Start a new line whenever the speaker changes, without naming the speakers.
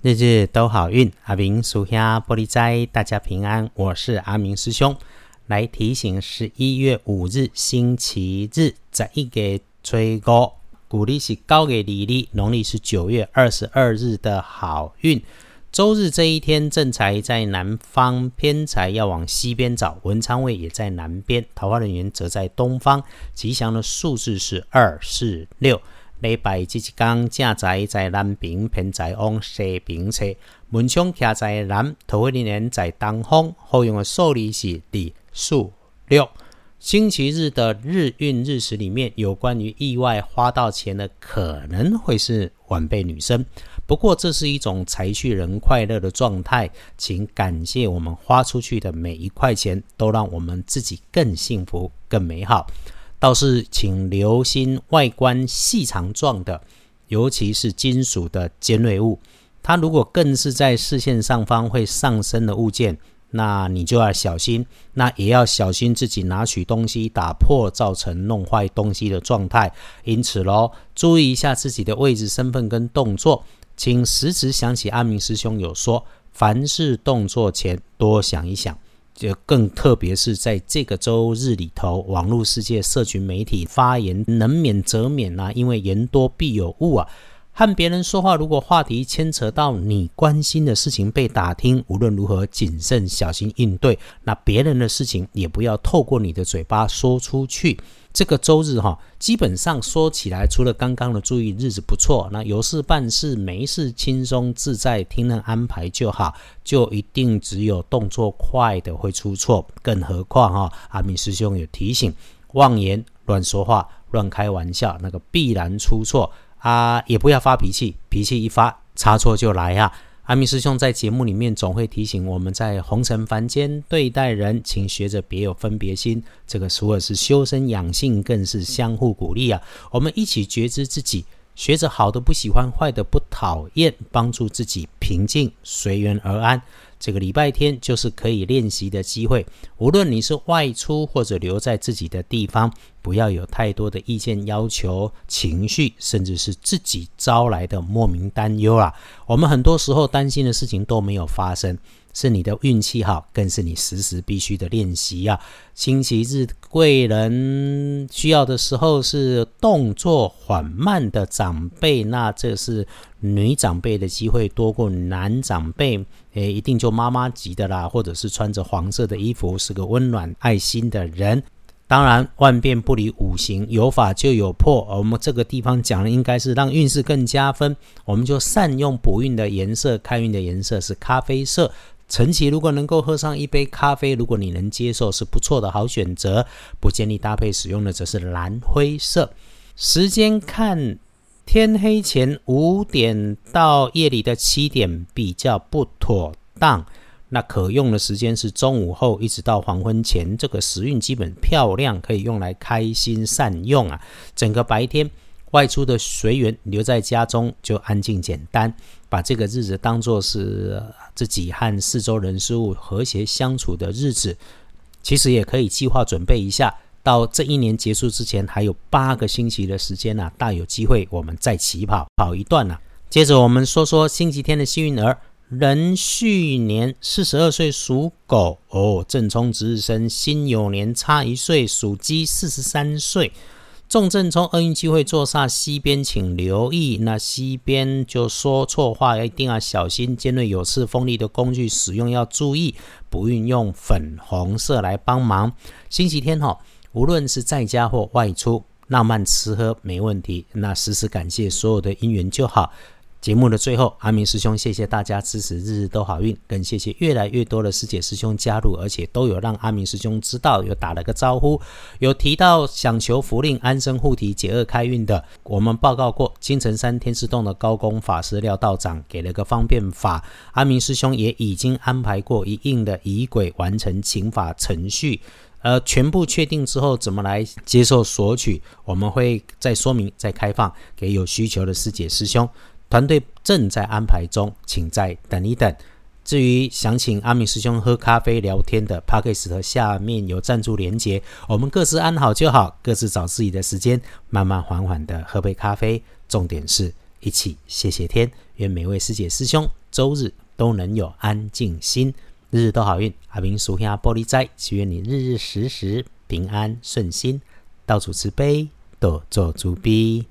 日日都好运，阿明属下玻璃斋，大家平安。我是阿明师兄，来提醒十一月五日星期日，在一个吹高，古历是高给李历，农历是九月二十二日的好运。周日这一天，正财在南方，偏财要往西边找，文昌位也在南边，桃花人员则在东方。吉祥的数字是二、四、六。礼拜即一天，正在在南边，偏在往西边侧。门窗徛在南，桃花人在东方。好用的数字是二、四、六。星期日的日运日时里面，有关于意外花到钱的，可能会是晚辈女生。不过，这是一种财去人快乐的状态，请感谢我们花出去的每一块钱，都让我们自己更幸福、更美好。倒是请留心外观细长状的，尤其是金属的尖锐物。它如果更是在视线上方会上升的物件，那你就要小心。那也要小心自己拿取东西打破，造成弄坏东西的状态。因此喽，注意一下自己的位置、身份跟动作。请时时想起阿明师兄有说，凡事动作前多想一想。就更特别是在这个周日里头，网络世界、社群媒体发言能免则免啊，因为言多必有误啊。和别人说话，如果话题牵扯到你关心的事情被打听，无论如何谨慎小心应对。那别人的事情也不要透过你的嘴巴说出去。这个周日哈，基本上说起来，除了刚刚的注意日子不错，那有事办事没事轻松自在，听人安排就好，就一定只有动作快的会出错。更何况哈，阿明师兄有提醒，妄言乱说话、乱开玩笑，那个必然出错啊！也不要发脾气，脾气一发，差错就来啊！阿弥师兄在节目里面总会提醒我们在红尘凡间对待人，请学着别有分别心。这个除了是修身养性，更是相互鼓励啊！我们一起觉知自己，学着好的不喜欢，坏的不讨厌，帮助自己平静随缘而安。这个礼拜天就是可以练习的机会。无论你是外出或者留在自己的地方，不要有太多的意见要求、情绪，甚至是自己招来的莫名担忧啊！我们很多时候担心的事情都没有发生。是你的运气好，更是你时时必须的练习啊！星期日贵人需要的时候是动作缓慢的长辈，那这是女长辈的机会多过男长辈，诶，一定就妈妈级的啦，或者是穿着黄色的衣服，是个温暖爱心的人。当然，万变不离五行，有法就有破。我们这个地方讲的应该是让运势更加分，我们就善用补运的颜色，开运的颜色是咖啡色。晨起如果能够喝上一杯咖啡，如果你能接受，是不错的好选择。不建议搭配使用的则是蓝灰色。时间看天黑前五点到夜里的七点比较不妥当。那可用的时间是中午后一直到黄昏前，这个时运基本漂亮，可以用来开心善用啊。整个白天。外出的随缘，留在家中就安静简单，把这个日子当作是自己和四周人事物和谐相处的日子。其实也可以计划准备一下，到这一年结束之前还有八个星期的时间呢，大有机会我们再起跑跑一段呢。接着我们说说星期天的幸运儿，壬戌年四十二岁属狗哦，正冲值日生辛酉年差一岁属鸡四十三岁。重症从厄运机会坐煞西边，请留意。那西边就说错话，一定要小心。尖锐有刺、锋利的工具使用要注意，不运用粉红色来帮忙。星期天哈，无论是在家或外出，浪漫吃喝没问题。那时时感谢所有的姻缘就好。节目的最后，阿明师兄，谢谢大家支持，日日都好运。更谢谢越来越多的师姐师兄加入，而且都有让阿明师兄知道，有打了个招呼，有提到想求福令、安身护体、解厄开运的。我们报告过，金城山天师洞的高功法师廖道长给了个方便法，阿明师兄也已经安排过一应的仪轨，完成请法程序。呃，全部确定之后，怎么来接受索取？我们会再说明、再开放给有需求的师姐师兄。团队正在安排中，请再等一等。至于想请阿明师兄喝咖啡聊天的 p a c k a g e 下面有赞助连结，我们各自安好就好，各自找自己的时间，慢慢缓缓的喝杯咖啡。重点是一起谢谢天，愿每位师姐师兄。周日都能有安静心，日日都好运。阿明属下玻璃斋，祈愿你日日时时平安顺心，到处慈悲，多做主逼。